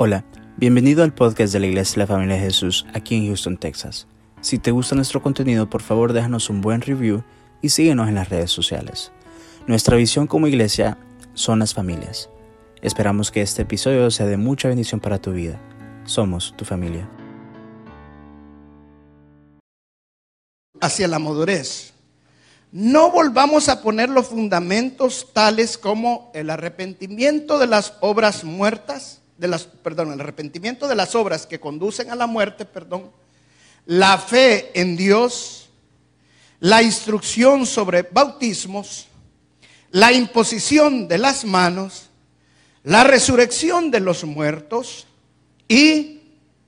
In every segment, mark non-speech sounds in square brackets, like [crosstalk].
Hola, bienvenido al podcast de la Iglesia de la Familia de Jesús aquí en Houston, Texas. Si te gusta nuestro contenido, por favor déjanos un buen review y síguenos en las redes sociales. Nuestra visión como iglesia son las familias. Esperamos que este episodio sea de mucha bendición para tu vida. Somos tu familia. Hacia la madurez. No volvamos a poner los fundamentos tales como el arrepentimiento de las obras muertas las, perdón, el arrepentimiento de las obras que conducen a la muerte, perdón, la fe en Dios, la instrucción sobre bautismos, la imposición de las manos, la resurrección de los muertos y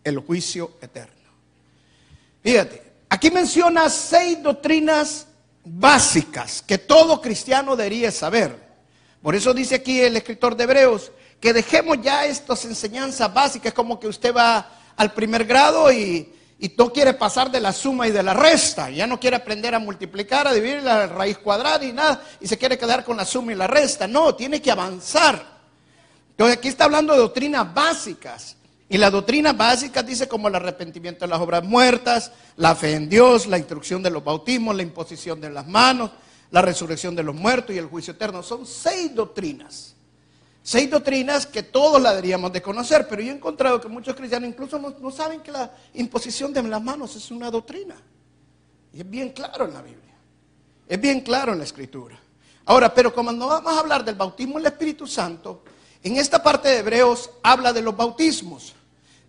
el juicio eterno. Fíjate, aquí menciona seis doctrinas básicas que todo cristiano debería saber. Por eso dice aquí el escritor de Hebreos, que dejemos ya estas enseñanzas básicas, como que usted va al primer grado y, y no quiere pasar de la suma y de la resta, ya no quiere aprender a multiplicar, a dividir la raíz cuadrada y nada, y se quiere quedar con la suma y la resta. No, tiene que avanzar. Entonces aquí está hablando de doctrinas básicas. Y la doctrina básica dice como el arrepentimiento de las obras muertas, la fe en Dios, la instrucción de los bautismos, la imposición de las manos, la resurrección de los muertos y el juicio eterno. Son seis doctrinas. Seis doctrinas que todos la deberíamos de conocer, pero yo he encontrado que muchos cristianos incluso no, saben que la imposición de las manos es una doctrina. Y es bien claro en la Biblia. Es bien claro en la Escritura. Ahora, pero como no vamos a hablar del bautismo en el Espíritu Santo, en esta parte de Hebreos habla de los bautismos.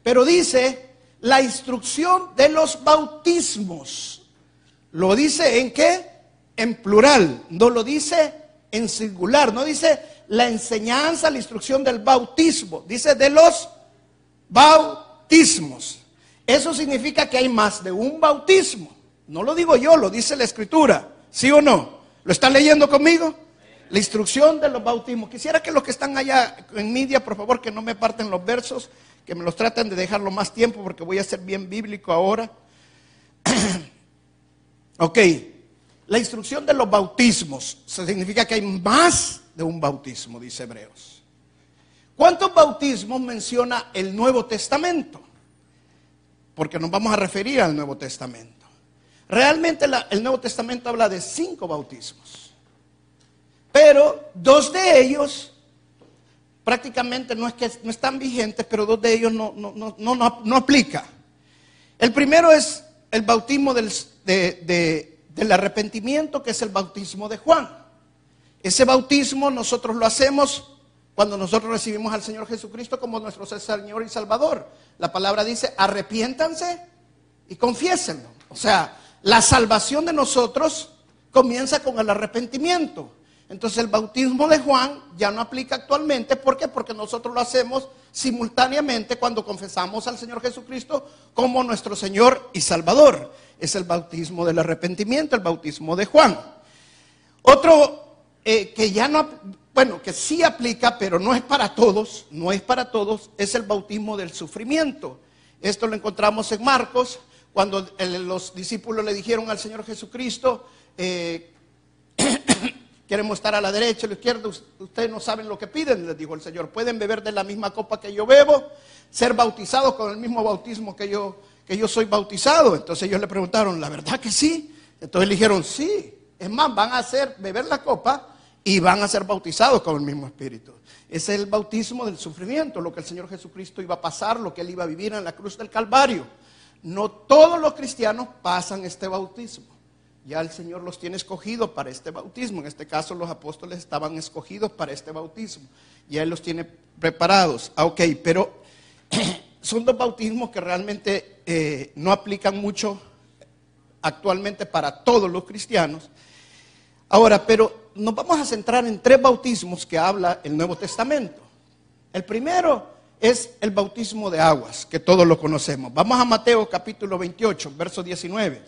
Pero dice la instrucción de los bautismos. ¿Lo dice en qué? En plural. No lo dice en singular. No dice la enseñanza, la instrucción del bautismo. Dice de los bautismos. Eso significa que hay más de un bautismo. No lo digo yo, lo dice la escritura. ¿Sí o no? ¿Lo están leyendo conmigo? La instrucción de los bautismos. Quisiera que los que están allá en media, por favor, que no me parten los versos, que me los traten de dejarlo más tiempo porque voy a ser bien bíblico ahora. [clears throat] ok, la instrucción de los bautismos significa que hay más de un bautismo, dice Hebreos. ¿Cuántos bautismos menciona el Nuevo Testamento? Porque nos vamos a referir al Nuevo Testamento. Realmente el Nuevo Testamento habla de cinco bautismos. Pero dos de ellos prácticamente no es que no están vigentes, pero dos de ellos no, no, no, no, aplica. El primero es el bautismo del, del arrepentimiento, que es el bautismo de Juan. Ese bautismo nosotros lo hacemos cuando nosotros recibimos al Señor Jesucristo como nuestro Señor y Salvador. La palabra dice, arrepiéntanse y confiésenlo. O sea, la salvación de nosotros comienza con el arrepentimiento. Entonces el bautismo de Juan ya no aplica actualmente. ¿Por qué? Porque nosotros lo hacemos simultáneamente cuando confesamos al Señor Jesucristo como nuestro Señor y Salvador. Es el bautismo del arrepentimiento, el bautismo de Juan. Otro eh, que ya no, bueno, que sí aplica, pero no es para todos, no es para todos, es el bautismo del sufrimiento. Esto lo encontramos en Marcos, cuando los discípulos le dijeron al Señor Jesucristo, eh, [coughs] queremos estar a la derecha, a la izquierda, ustedes no saben lo que piden, les dijo el Señor, pueden beber de la misma copa que yo bebo, ser bautizados con el mismo bautismo que yo, que yo soy bautizado. Entonces ellos le preguntaron, ¿la verdad que sí? Entonces le dijeron, sí. Es más, van a hacer beber la copa y van a ser bautizados con el mismo Espíritu. Es el bautismo del sufrimiento, lo que el Señor Jesucristo iba a pasar, lo que Él iba a vivir en la cruz del Calvario. No todos los cristianos pasan este bautismo. Ya el Señor los tiene escogidos para este bautismo. En este caso los apóstoles estaban escogidos para este bautismo. Ya Él los tiene preparados. Ah, ok, pero [clears throat] son dos bautismos que realmente eh, no aplican mucho actualmente para todos los cristianos. Ahora, pero nos vamos a centrar en tres bautismos que habla el Nuevo Testamento. El primero es el bautismo de aguas, que todos lo conocemos. Vamos a Mateo capítulo 28, verso 19,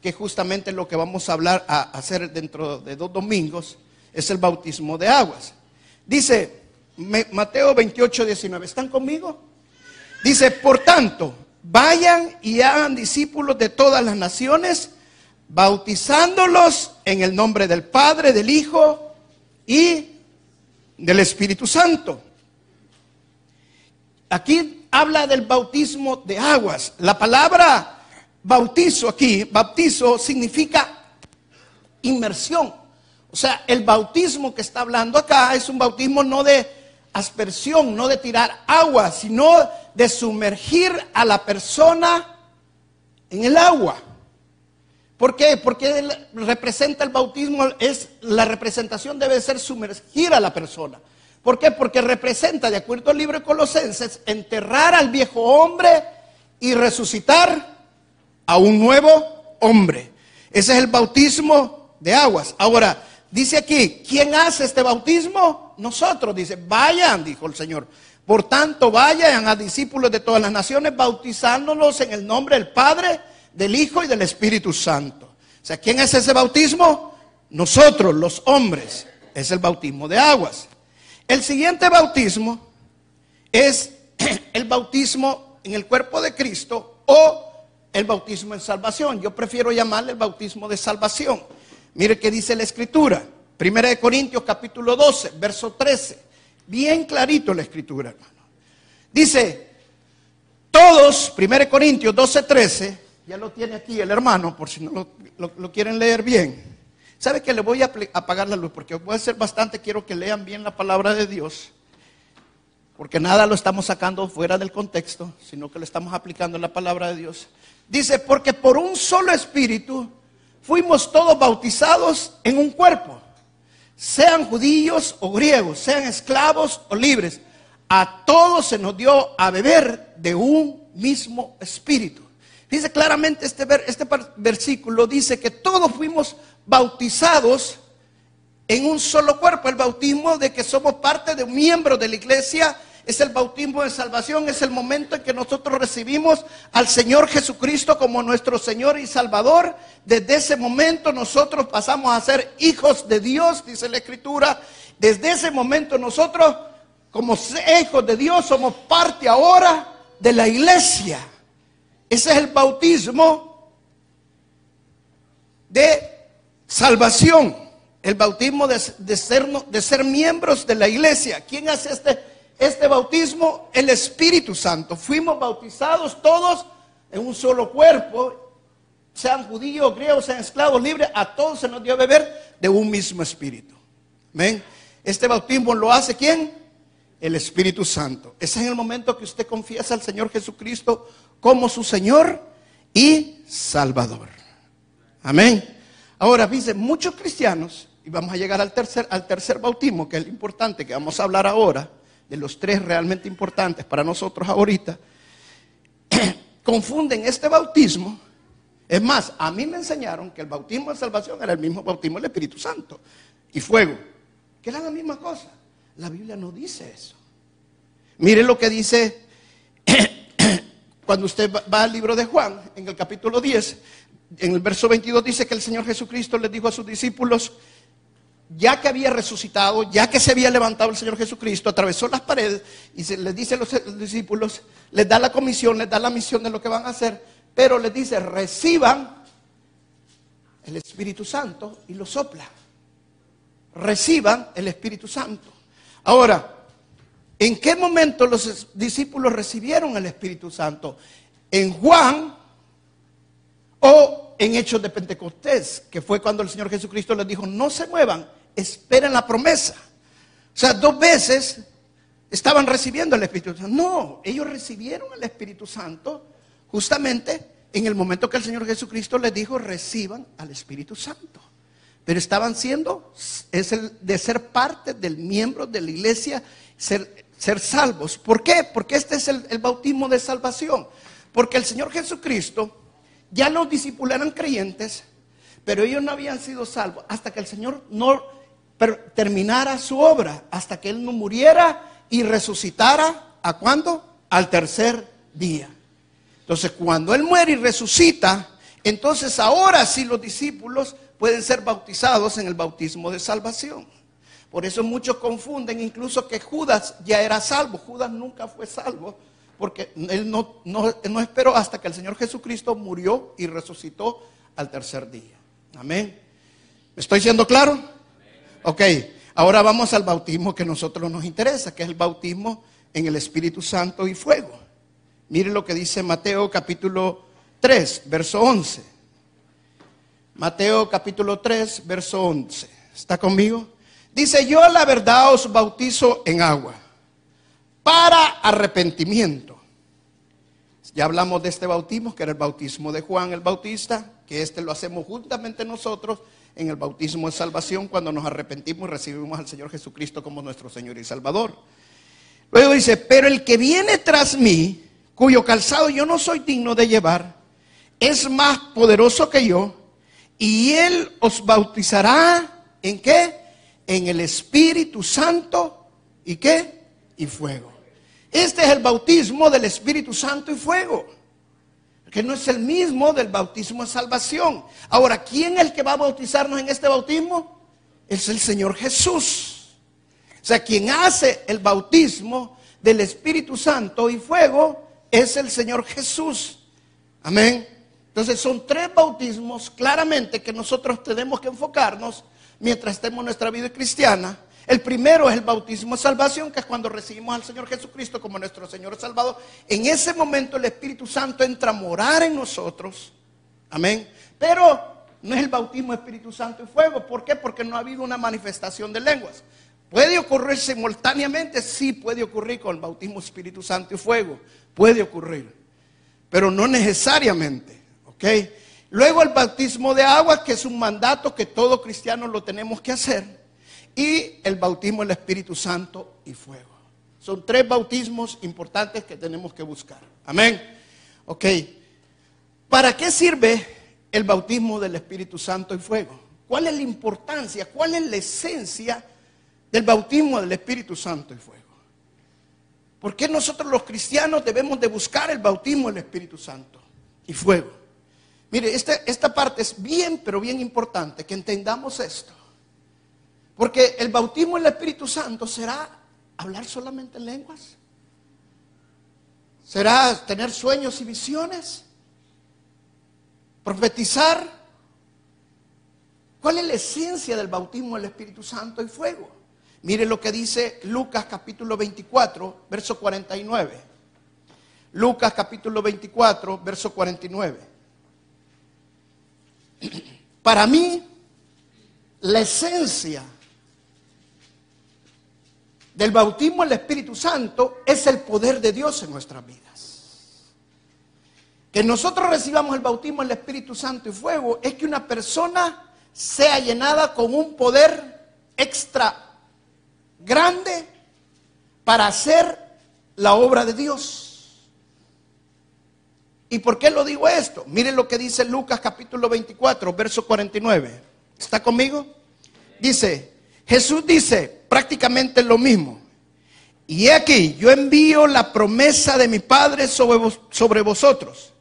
que justamente lo que vamos a hablar, a hacer dentro de dos domingos, es el bautismo de aguas. Dice Mateo 28, 19, ¿están conmigo? Dice, por tanto, vayan y hagan discípulos de todas las naciones, bautizándolos en el nombre del Padre, del Hijo y del Espíritu Santo. Aquí habla del bautismo de aguas. La palabra bautizo aquí, bautizo significa inmersión. O sea, el bautismo que está hablando acá es un bautismo no de aspersión, no de tirar agua, sino de sumergir a la persona en el agua. ¿Por qué? Porque representa el bautismo, es la representación debe ser sumergir a la persona. ¿Por qué? Porque representa, de acuerdo al libro de Colosenses, enterrar al viejo hombre y resucitar a un nuevo hombre. Ese es el bautismo de aguas. Ahora, dice aquí, ¿quién hace este bautismo? Nosotros, dice, vayan, dijo el Señor. Por tanto, vayan a discípulos de todas las naciones, bautizándolos en el nombre del Padre, del Hijo y del Espíritu Santo. O sea, ¿quién es ese bautismo? Nosotros, los hombres. Es el bautismo de aguas. El siguiente bautismo es [clears throat] el bautismo en el cuerpo de Cristo o el bautismo en salvación. Yo prefiero llamarle el bautismo de salvación. Mire qué dice la escritura. Primera de Corintios capítulo 12, verso 13. Bien clarito la escritura, hermano. Dice, todos, Primera de Corintios 12, 13, ya lo tiene aquí el hermano, por si no lo, quieren leer bien. ¿Sabe que le voy a apagar la luz? Porque voy a ser bastante, quiero que lean bien la palabra de Dios. Porque nada lo estamos sacando fuera del contexto, sino que lo estamos aplicando en la palabra de Dios. Dice, porque por un solo espíritu fuimos todos bautizados en un cuerpo, sean judíos o griegos, sean esclavos o libres. A todos se nos dio a beber de un mismo espíritu. Dice claramente este, este versículo, dice que todos fuimos bautizados en un solo cuerpo. El bautismo de que somos parte de un miembro de la iglesia es el bautismo de salvación, es el momento en que nosotros recibimos al Señor Jesucristo como nuestro Señor y Salvador. Desde ese momento nosotros pasamos a ser hijos de Dios, dice la Escritura. Desde ese momento nosotros, como hijos de Dios, somos parte ahora de la iglesia. Ese es el bautismo de salvación, el bautismo de, ser, ser miembros de la iglesia. ¿Quién hace este? Este bautismo, el Espíritu Santo. Fuimos bautizados todos en un solo cuerpo, sean judíos, griegos, sean esclavos, libres, a todos se nos dio a beber de un mismo Espíritu. ¿Ven? Este bautismo lo hace quién? El Espíritu Santo. Ese es el momento que usted confiesa al Señor Jesucristo como su Señor y Salvador. Amén. Ahora, dice, muchos cristianos, y vamos a llegar al tercer, al tercer bautismo, que es lo importante que vamos a hablar ahora de los tres realmente importantes para nosotros ahorita, [clears throat] confunden este bautismo. Es más, a mí me enseñaron que el bautismo de salvación era el mismo bautismo del Espíritu Santo y fuego, que era la misma cosa. La Biblia no dice eso. Mire lo que dice [clears throat] cuando usted va al libro de Juan, en el capítulo 10, en el verso 22 dice que el Señor Jesucristo les dijo a sus discípulos, ya que había resucitado, ya que se había levantado el Señor Jesucristo, atravesó las paredes y se les dice a los discípulos, les da la comisión, les da la misión de lo que van a hacer, pero les dice, reciban el Espíritu Santo y lo sopla. Reciban el Espíritu Santo. Ahora, ¿en qué momento los discípulos recibieron el Espíritu Santo? ¿En Juan o en Hechos de Pentecostés? Que fue cuando el Señor Jesucristo les dijo, no se muevan esperen la promesa. O sea, dos veces estaban recibiendo el Espíritu Santo. No, ellos recibieron el Espíritu Santo justamente en el momento que el Señor Jesucristo les dijo, reciban al Espíritu Santo. Pero estaban siendo, es el de ser parte del miembro de la iglesia, ser, ser salvos. ¿Por qué? Porque este es el, bautismo de salvación. Porque el Señor Jesucristo ya los discípulos eran creyentes, pero ellos no habían sido salvos hasta que el Señor no terminara su obra hasta que Él no muriera y resucitara. ¿A cuándo? Al tercer día. Entonces, cuando Él muere y resucita, entonces ahora sí los discípulos pueden ser bautizados en el bautismo de salvación. Por eso muchos confunden incluso que Judas ya era salvo. Judas nunca fue salvo porque él no, no, no esperó hasta que el Señor Jesucristo murió y resucitó al tercer día. Amén. ¿Me estoy siendo claro? Ok, ahora vamos al bautismo que a nosotros nos interesa, que es el bautismo en el Espíritu Santo y fuego. Mire lo que dice Mateo capítulo 3, verso 11. Mateo capítulo 3, verso 11. ¿Está conmigo? Dice, yo la verdad os bautizo en agua para arrepentimiento. Ya hablamos de este bautismo, que era el bautismo de Juan el Bautista, que este lo hacemos juntamente nosotros en el bautismo de salvación cuando nos arrepentimos y recibimos al Señor Jesucristo como nuestro Señor y Salvador. Luego dice, pero el que viene tras mí, cuyo calzado yo no soy digno de llevar, es más poderoso que yo, y él os bautizará en qué? En el Espíritu Santo y qué? Y fuego. Este es el bautismo del Espíritu Santo y fuego que no es el mismo del bautismo de salvación. Ahora, ¿quién es el que va a bautizarnos en este bautismo? Es el Señor Jesús. O sea, quien hace el bautismo del Espíritu Santo y fuego es el Señor Jesús. Amén. Entonces son tres bautismos claramente que nosotros tenemos que enfocarnos mientras estemos en nuestra vida cristiana el primero es el bautismo de salvación, que es cuando recibimos al Señor Jesucristo como nuestro Señor Salvador. En ese momento el Espíritu Santo entra a morar en nosotros. Amén. Pero no es el bautismo de Espíritu Santo y fuego. ¿Por qué? Porque no ha habido una manifestación de lenguas. ¿Puede ocurrir simultáneamente? Sí, puede ocurrir con el bautismo Espíritu Santo y fuego. Puede ocurrir. Pero no necesariamente. ¿Ok? Luego el bautismo de agua, que es un mandato que todo cristiano lo tenemos que hacer y el bautismo del Espíritu Santo y fuego. Son tres bautismos importantes que tenemos que buscar. Amén. Ok. ¿Para qué sirve el bautismo del Espíritu Santo y fuego? ¿Cuál es la importancia? ¿Cuál es la esencia del bautismo del Espíritu Santo y fuego? ¿Por qué nosotros los cristianos debemos de buscar el bautismo del Espíritu Santo y fuego? Mire, esta, esta parte es bien, pero bien importante que entendamos esto. Porque el bautismo en el Espíritu Santo será hablar solamente en lenguas. Será tener sueños y visiones. Profetizar. ¿Cuál es la esencia del bautismo del Espíritu Santo y fuego? Mire lo que dice Lucas capítulo 24, verso 49. Lucas capítulo 24, verso 49. [clears throat] Para mí, la esencia del bautismo el Espíritu Santo es el poder de Dios en nuestras vidas. Que nosotros recibamos el bautismo del Espíritu Santo y fuego es que una persona sea llenada con un poder extra grande para hacer la obra de Dios. ¿Y por qué lo digo esto? Miren lo que dice Lucas capítulo 24, verso 49. ¿Está conmigo? Dice, Jesús dice, prácticamente lo mismo. Y aquí, yo envío la promesa de mi Padre sobre, sobre vosotros,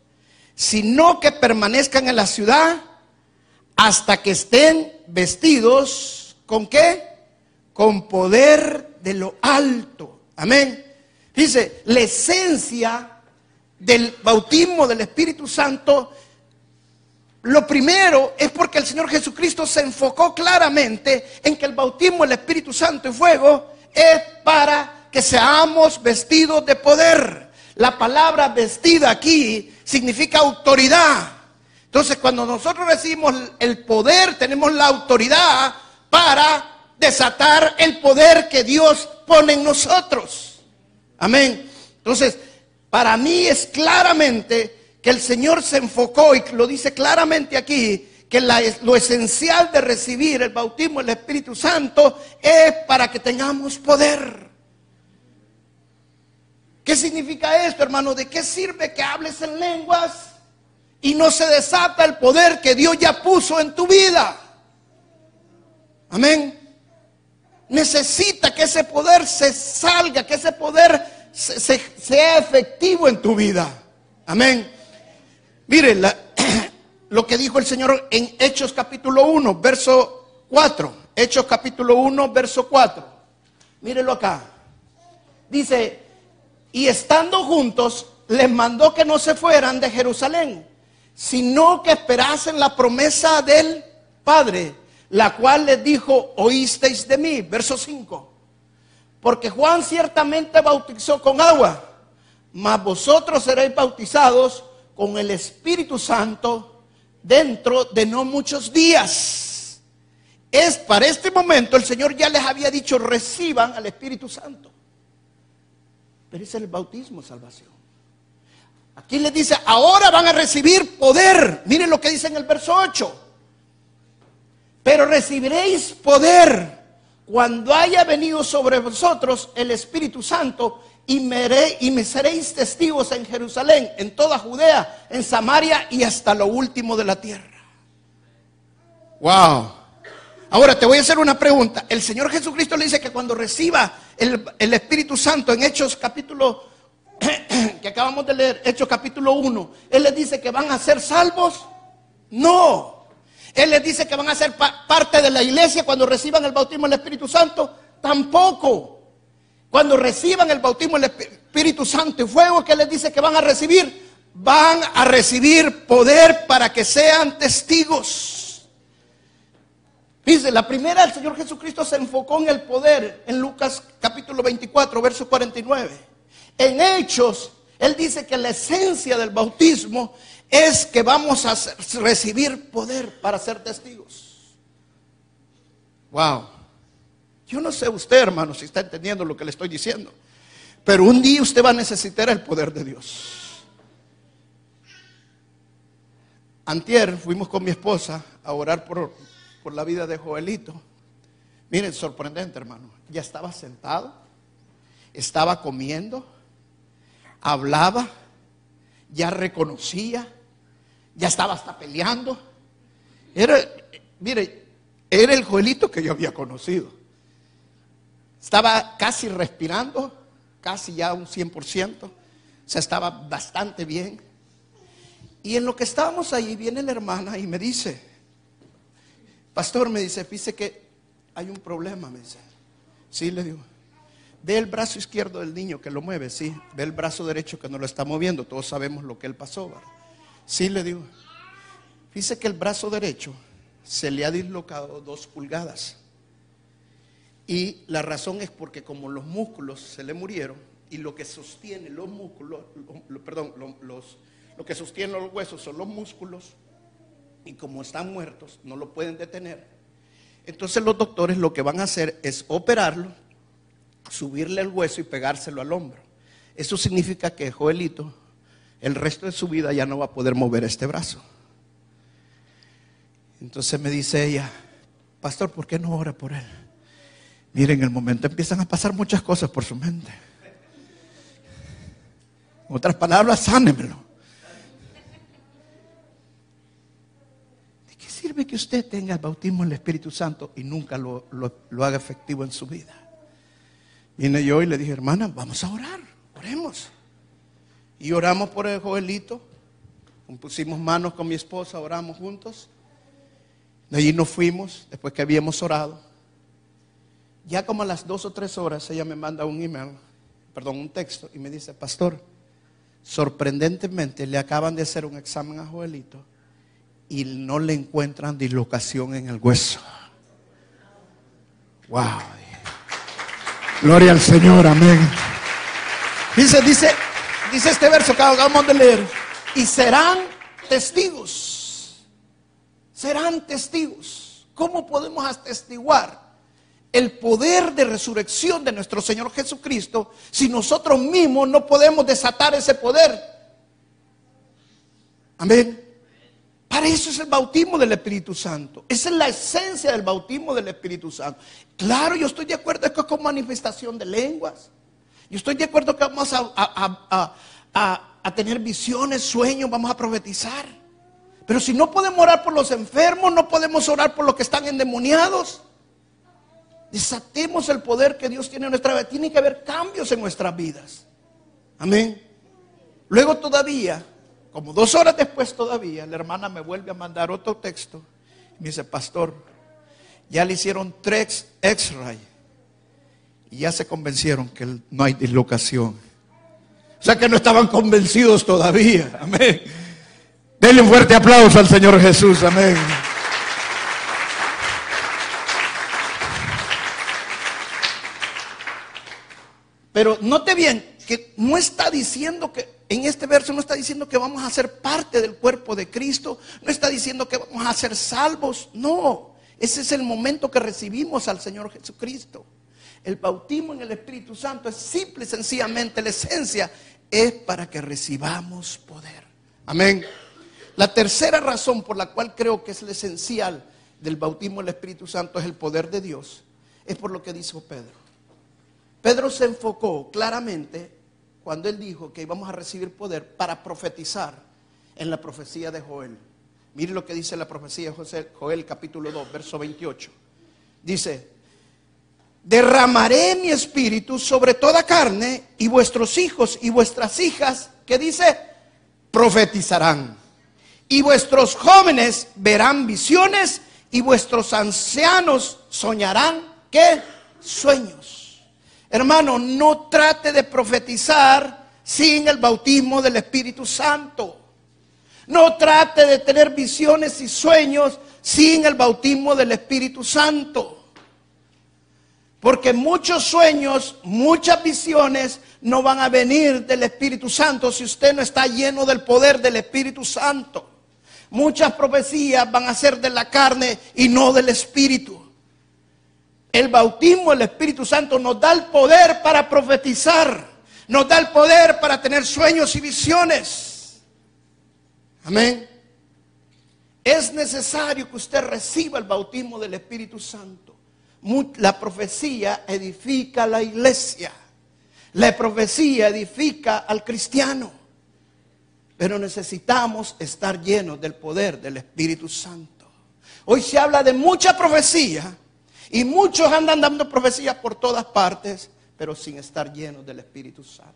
sino que permanezcan en la ciudad hasta que estén vestidos con qué? Con poder de lo alto. Amén. Dice, la esencia del bautismo del Espíritu Santo lo primero es porque el Señor Jesucristo se enfocó claramente en que el bautismo del Espíritu Santo y fuego es para que seamos vestidos de poder. La palabra vestida aquí significa autoridad. Entonces, cuando nosotros recibimos el poder, tenemos la autoridad para desatar el poder que Dios pone en nosotros. Amén. Entonces, para mí es claramente que el Señor se enfocó y lo dice claramente aquí, que lo esencial de recibir el bautismo del Espíritu Santo es para que tengamos poder. ¿Qué significa esto, hermano? ¿De qué sirve que hables en lenguas y no se desata el poder que Dios ya puso en tu vida? Amén. Necesita que ese poder se salga, que ese poder sea efectivo en tu vida. Amén. Miren [clears throat] lo que dijo el Señor en Hechos capítulo 1, verso 4. Hechos capítulo 1, verso 4. Mírenlo acá. Dice, y estando juntos, les mandó que no se fueran de Jerusalén, sino que esperasen la promesa del Padre, la cual les dijo, oísteis de mí. Verso 5. Porque Juan ciertamente bautizó con agua mas vosotros seréis bautizados con el Espíritu Santo dentro de no muchos días. Es para este momento el Señor ya les había dicho reciban al Espíritu Santo. Pero es el bautismo salvación. Aquí les dice, ahora van a recibir poder. Miren lo que dice en el verso 8. Pero recibiréis poder cuando haya venido sobre vosotros el Espíritu Santo y me, y me seréis testigos en Jerusalén, en toda Judea, en Samaria y hasta lo último de la tierra. Wow. Ahora te voy a hacer una pregunta. El Señor Jesucristo le dice que cuando reciba el, el Espíritu Santo en Hechos capítulo [clears throat] que acabamos de leer, Hechos capítulo 1, Él les dice que van a ser salvos. No. Él les dice que van a ser parte de la iglesia cuando reciban el bautismo del Espíritu Santo. Tampoco. Cuando reciban el bautismo del Espíritu Santo y fuego que les dice que van a recibir, van a recibir poder para que sean testigos. Dice, la primera, el Señor Jesucristo se enfocó en el poder en Lucas capítulo 24, verso 49. En Hechos, Él dice que la esencia del bautismo es que vamos a recibir poder para ser testigos. Wow. Yo no sé usted, hermano, si está entendiendo lo que le estoy diciendo. Pero un día usted va a necesitar el poder de Dios. Antier fuimos con mi esposa a orar por, por la vida de Joelito. Miren, sorprendente, hermano. Ya estaba sentado, estaba comiendo, hablaba, ya reconocía, ya estaba hasta peleando. Era, mire, era el Joelito que yo había conocido. Estaba casi respirando, casi ya un 100%, o sea, estaba bastante bien. Y en lo que estábamos ahí viene la hermana y me dice, pastor, me dice, dice que hay un problema, me dice. Sí, le digo. Ve el brazo izquierdo del niño que lo mueve, sí. Ve el brazo derecho que no lo está moviendo. Todos sabemos lo que él pasó, ¿verdad? Sí, le digo. Dice que el brazo derecho se le ha dislocado dos pulgadas. Y la razón es porque como los músculos se le murieron y lo que sostiene los músculos, perdón, los, lo que sostiene los huesos son los músculos y como están muertos no lo pueden detener. Entonces los doctores lo que van a hacer es operarlo, subirle el hueso y pegárselo al hombro. Eso significa que Joelito el resto de su vida ya no va a poder mover este brazo. Entonces me dice ella, pastor, ¿por qué no ora por él? Miren, en el momento empiezan a pasar muchas cosas por su mente. En otras palabras, sánemelo. ¿De qué sirve que usted tenga el bautismo en el Espíritu Santo y nunca lo, lo haga efectivo en su vida? Vine yo y le dije, hermana, vamos a orar, oremos. Y oramos por el joelito. Pusimos manos con mi esposa, oramos juntos. De allí nos fuimos, después que habíamos orado. Ya como a las dos o tres horas ella me manda un email, perdón, un texto y me dice, pastor, sorprendentemente le acaban de hacer un examen a Joelito y no le encuentran dislocación en el hueso. Wow. Gloria al Señor, amén. Dice, dice, dice este verso que acabamos de leer, y serán testigos. Serán testigos. ¿Cómo podemos atestiguar el poder de resurrección de nuestro Señor Jesucristo si nosotros mismos no podemos desatar ese poder. Amén. Para eso es el bautismo del Espíritu Santo. Esa es la esencia del bautismo del Espíritu Santo. Claro, yo estoy de acuerdo que es con manifestación de lenguas. Yo estoy de acuerdo que vamos a, a tener visiones, sueños, vamos a profetizar. Pero si no podemos orar por los enfermos, no podemos orar por los que están endemoniados. Desatemos el poder que Dios tiene en nuestra vida. Tiene que haber cambios en nuestras vidas. Amén. Luego todavía, como dos horas después todavía, la hermana me vuelve a mandar otro texto. Y me dice, pastor, ya le hicieron tres X-ray. Y ya se convencieron que no hay dislocación. O sea que no estaban convencidos todavía. Amén. Denle un fuerte aplauso al Señor Jesús. Amén. Pero note bien que no está diciendo que, en este verso no está diciendo que vamos a ser parte del cuerpo de Cristo, no está diciendo que vamos a ser salvos, no, ese es el momento que recibimos al Señor Jesucristo. El bautismo en el Espíritu Santo es simple y sencillamente la esencia, es para que recibamos poder. Amén. La tercera razón por la cual creo que es la esencial del bautismo del Espíritu Santo es el poder de Dios, es por lo que dijo Pedro. Pedro se enfocó claramente cuando él dijo que íbamos a recibir poder para profetizar en la profecía de Joel. Mire lo que dice la profecía de Joel capítulo 2, verso 28. Dice, derramaré mi espíritu sobre toda carne y vuestros hijos y vuestras hijas, que dice, profetizarán. Y vuestros jóvenes verán visiones y vuestros ancianos soñarán, ¿qué? Sueños. Hermano, no trate de profetizar sin el bautismo del Espíritu Santo. No trate de tener visiones y sueños sin el bautismo del Espíritu Santo. Porque muchos sueños, muchas visiones no van a venir del Espíritu Santo si usted no está lleno del poder del Espíritu Santo. Muchas profecías van a ser de la carne y no del Espíritu. El bautismo del Espíritu Santo nos da el poder para profetizar, nos da el poder para tener sueños y visiones. Amén. Es necesario que usted reciba el bautismo del Espíritu Santo. La profecía edifica la iglesia. La profecía edifica al cristiano. Pero necesitamos estar llenos del poder del Espíritu Santo. Hoy se habla de mucha profecía y muchos andan dando profecías por todas partes, pero sin estar llenos del Espíritu Santo.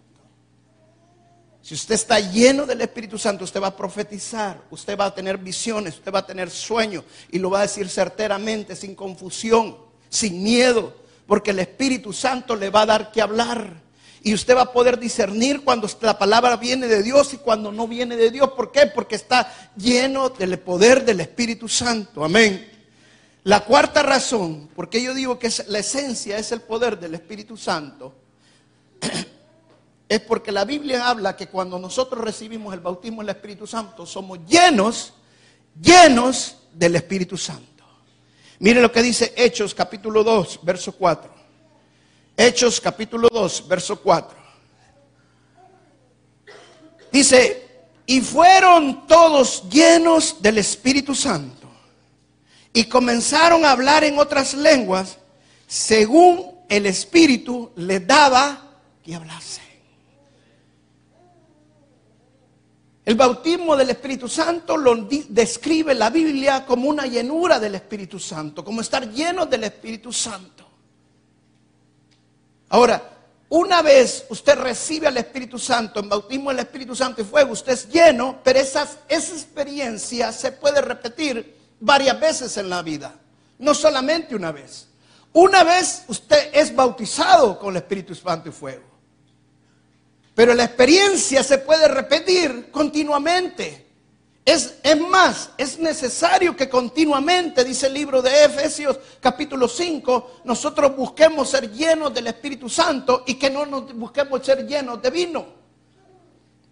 Si usted está lleno del Espíritu Santo, usted va a profetizar, usted va a tener visiones, usted va a tener sueños y lo va a decir certeramente, sin confusión, sin miedo, porque el Espíritu Santo le va a dar que hablar. Y usted va a poder discernir cuando la palabra viene de Dios y cuando no viene de Dios. ¿Por qué? Porque está lleno del poder del Espíritu Santo. Amén. La cuarta razón, porque yo digo que la esencia es el poder del Espíritu Santo, es porque la Biblia habla que cuando nosotros recibimos el bautismo del Espíritu Santo, somos llenos, llenos del Espíritu Santo. Mire lo que dice Hechos capítulo 2, verso 4. Hechos capítulo 2, verso 4. Dice, y fueron todos llenos del Espíritu Santo y comenzaron a hablar en otras lenguas según el Espíritu les daba que hablasen. El bautismo del Espíritu Santo lo describe la Biblia como una llenura del Espíritu Santo, como estar lleno del Espíritu Santo. Ahora, una vez usted recibe al Espíritu Santo, en bautismo del Espíritu Santo y fuego, usted es lleno, pero esa experiencia se puede repetir varias veces en la vida, no solamente una vez. Una vez usted es bautizado con el Espíritu Santo y fuego. Pero la experiencia se puede repetir continuamente. Es, es, más, es necesario que continuamente, dice el libro de Efesios capítulo 5, nosotros busquemos ser llenos del Espíritu Santo y que no nos busquemos ser llenos de vino.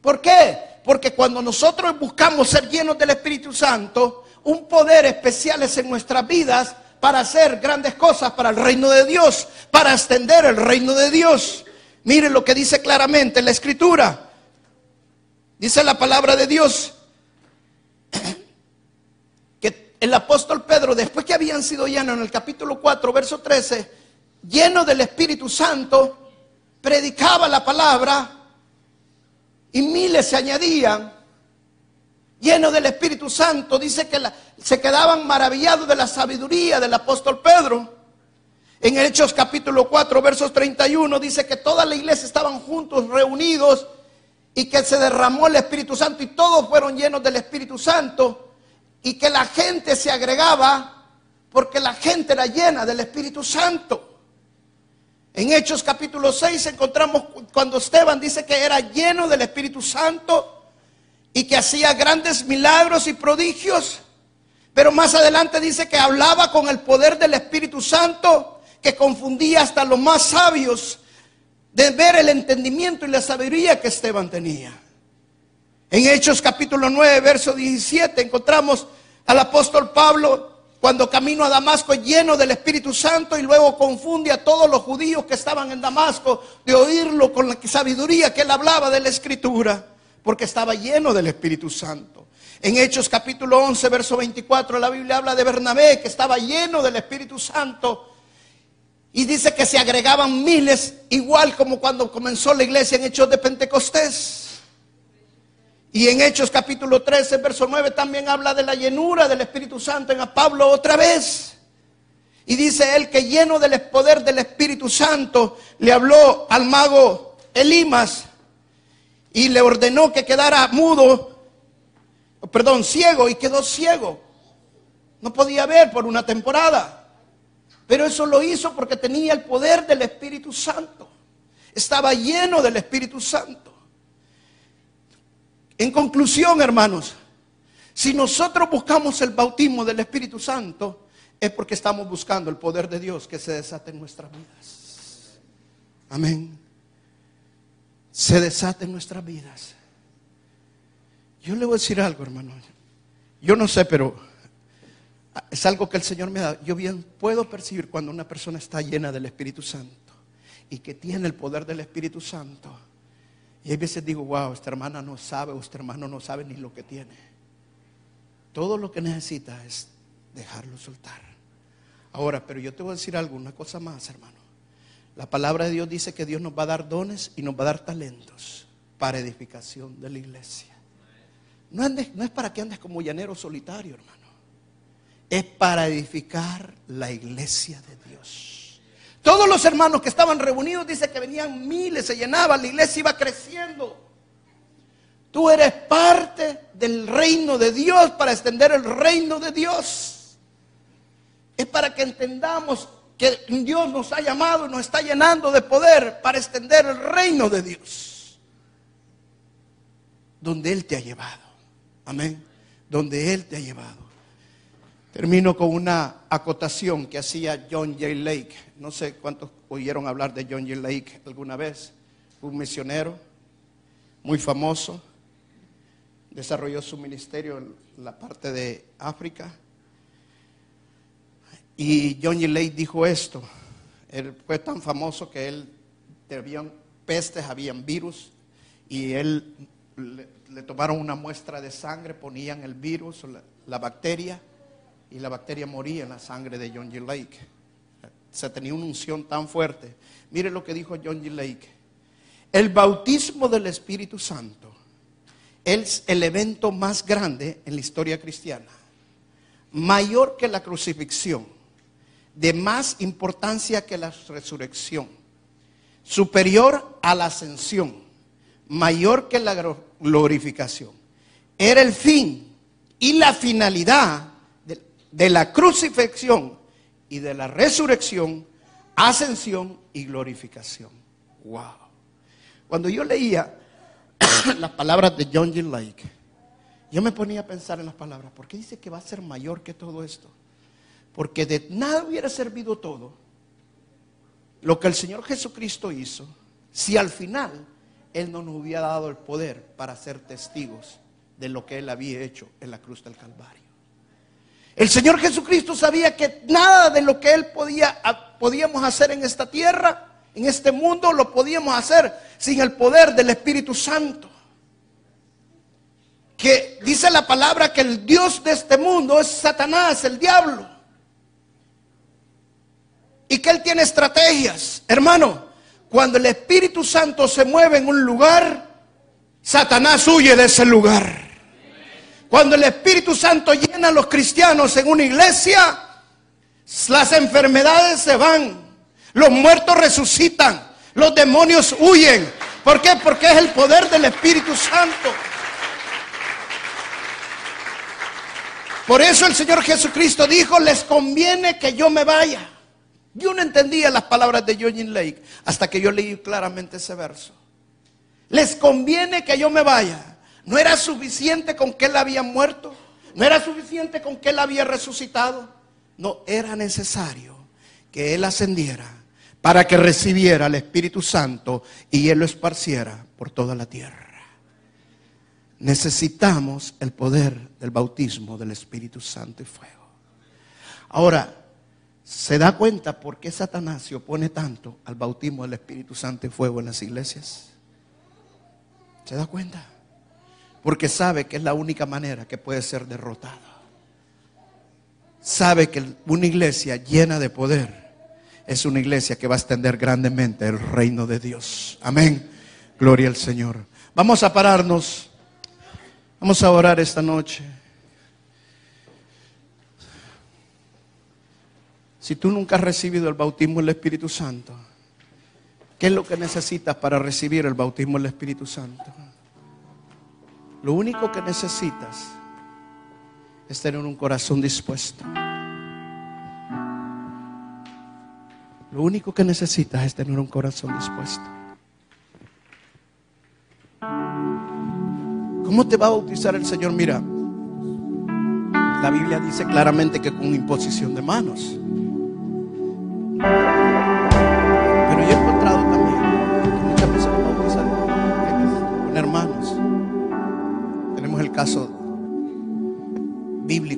¿Por qué? Porque cuando nosotros buscamos ser llenos del Espíritu Santo, un poder especial es en nuestras vidas para hacer grandes cosas para el reino de Dios, para extender el reino de Dios. Mire lo que dice claramente en la escritura. Dice la palabra de Dios [clears throat] que el apóstol Pedro, después que habían sido llenos en el capítulo 4, verso 13, lleno del Espíritu Santo, predicaba la palabra y miles se añadían lleno del Espíritu Santo, dice que se quedaban maravillados de la sabiduría del apóstol Pedro. En Hechos capítulo 4, versos 31, dice que toda la iglesia estaban juntos, reunidos, y que se derramó el Espíritu Santo y todos fueron llenos del Espíritu Santo, y que la gente se agregaba porque la gente era llena del Espíritu Santo. En Hechos capítulo 6 encontramos cuando Esteban dice que era lleno del Espíritu Santo y que hacía grandes milagros y prodigios. Pero más adelante dice que hablaba con el poder del Espíritu Santo, que confundía hasta los más sabios. de ver el entendimiento y la sabiduría que Esteban tenía. En Hechos capítulo 9, verso 17, encontramos al apóstol Pablo cuando camino a Damasco lleno del Espíritu Santo y luego confunde a todos los judíos que estaban en Damasco de oírlo con la sabiduría que él hablaba de la Escritura, porque estaba lleno del Espíritu Santo. En Hechos capítulo 11, verso 24, la Biblia habla de Bernabé, que estaba lleno del Espíritu Santo. Y dice que se agregaban miles, igual como cuando comenzó la iglesia en Hechos de Pentecostés. Y en Hechos capítulo 13, verso 9 también habla de la llenura del Espíritu Santo en a Pablo otra vez. Y dice él que lleno del poder del Espíritu Santo le habló al mago Elimas y le ordenó que quedara mudo, perdón, ciego y quedó ciego. No podía ver por una temporada. Pero eso lo hizo porque tenía el poder del Espíritu Santo. Estaba lleno del Espíritu Santo. En conclusión, hermanos, si nosotros buscamos el bautismo del Espíritu Santo, es porque estamos buscando el poder de Dios que se desate en nuestras vidas. Amén. Se desate en nuestras vidas. Yo le voy a decir algo, hermano. Yo no sé, pero es algo que el Señor me da. Yo bien puedo percibir cuando una persona está llena del Espíritu Santo y que tiene el poder del Espíritu Santo y a veces digo, wow, esta hermana no sabe o este hermano no sabe ni lo que tiene. Todo lo que necesita es dejarlo soltar. Ahora, pero yo te voy a decir algo, una cosa más, hermano. La palabra de Dios dice que Dios nos va a dar dones y nos va a dar talentos para edificación de la iglesia. No, es para que andes como llanero solitario, hermano. Es para edificar la iglesia de Dios. Todos los hermanos que estaban reunidos, dice que venían miles, se llenaba, la iglesia iba creciendo. Tú eres parte del reino de Dios para extender el reino de Dios. Es para que entendamos que Dios nos ha llamado y nos está llenando de poder para extender el reino de Dios. Donde Él te ha llevado. Amén. Donde Él te ha llevado. Termino con una acotación que hacía John J. Lake. No sé cuántos oyeron hablar de John J. Lake alguna vez. Un misionero muy famoso. Desarrolló su ministerio en la parte de África. Y John J. Lake dijo esto. Él fue tan famoso que él habían pestes, habían virus. Y él le, tomaron una muestra de sangre, ponían el virus, la bacteria y la bacteria moría en la sangre de John G. Lake. Se tenía una unción tan fuerte. Mire lo que dijo John G. Lake. El bautismo del Espíritu Santo es el evento más grande en la historia cristiana. Mayor que la crucifixión. De más importancia que la resurrección. Superior a la ascensión. Mayor que la glorificación. Era el fin y la finalidad de la crucifixión y de la resurrección, ascensión y glorificación. Wow. Cuando yo leía [coughs] las palabras de John G. Lake, yo me ponía a pensar en las palabras, ¿por qué dice que va a ser mayor que todo esto? Porque de nada hubiera servido todo lo que el Señor Jesucristo hizo si al final Él no nos hubiera dado el poder para ser testigos de lo que Él había hecho en la cruz del Calvario. El Señor Jesucristo sabía que nada de lo que Él podía, podíamos hacer en esta tierra, en este mundo, lo podíamos hacer sin el poder del Espíritu Santo. Que dice la palabra que el Dios de este mundo es Satanás, el diablo. Y que Él tiene estrategias. Hermano, cuando el Espíritu Santo se mueve en un lugar, Satanás huye de ese lugar. Cuando el Espíritu Santo llena a los cristianos en una iglesia, las enfermedades se van, los muertos resucitan, los demonios huyen. ¿Por qué? Porque es el poder del Espíritu Santo. Por eso el Señor Jesucristo dijo, les conviene que yo me vaya. Yo no entendía las palabras de Eugene Lake hasta que yo leí claramente ese verso. Les conviene que yo me vaya. No era suficiente con que él había muerto. No era suficiente con que él había resucitado. No, era necesario que él ascendiera para que recibiera el Espíritu Santo y Él lo esparciera por toda la tierra. Necesitamos el poder del bautismo del Espíritu Santo y fuego. Ahora, ¿se da cuenta por qué Satanás se opone tanto al bautismo del Espíritu Santo y fuego en las iglesias? ¿Se da cuenta? Porque sabe que es la única manera que puede ser derrotado. Sabe que una iglesia llena de poder es una iglesia que va a extender grandemente el reino de Dios. Amén. Gloria al Señor. Vamos a pararnos. Vamos a orar esta noche. Si tú nunca has recibido el bautismo del Espíritu Santo, ¿qué es lo que necesitas para recibir el bautismo del Espíritu Santo? Lo único que necesitas es tener un corazón dispuesto. Lo único que necesitas es tener un corazón dispuesto. ¿Cómo te va a bautizar el Señor? Mira, la Biblia dice claramente que con imposición de manos. Pero yo he encontrado también que muchas personas bautizan con hermanos. Tenemos el caso bíblico.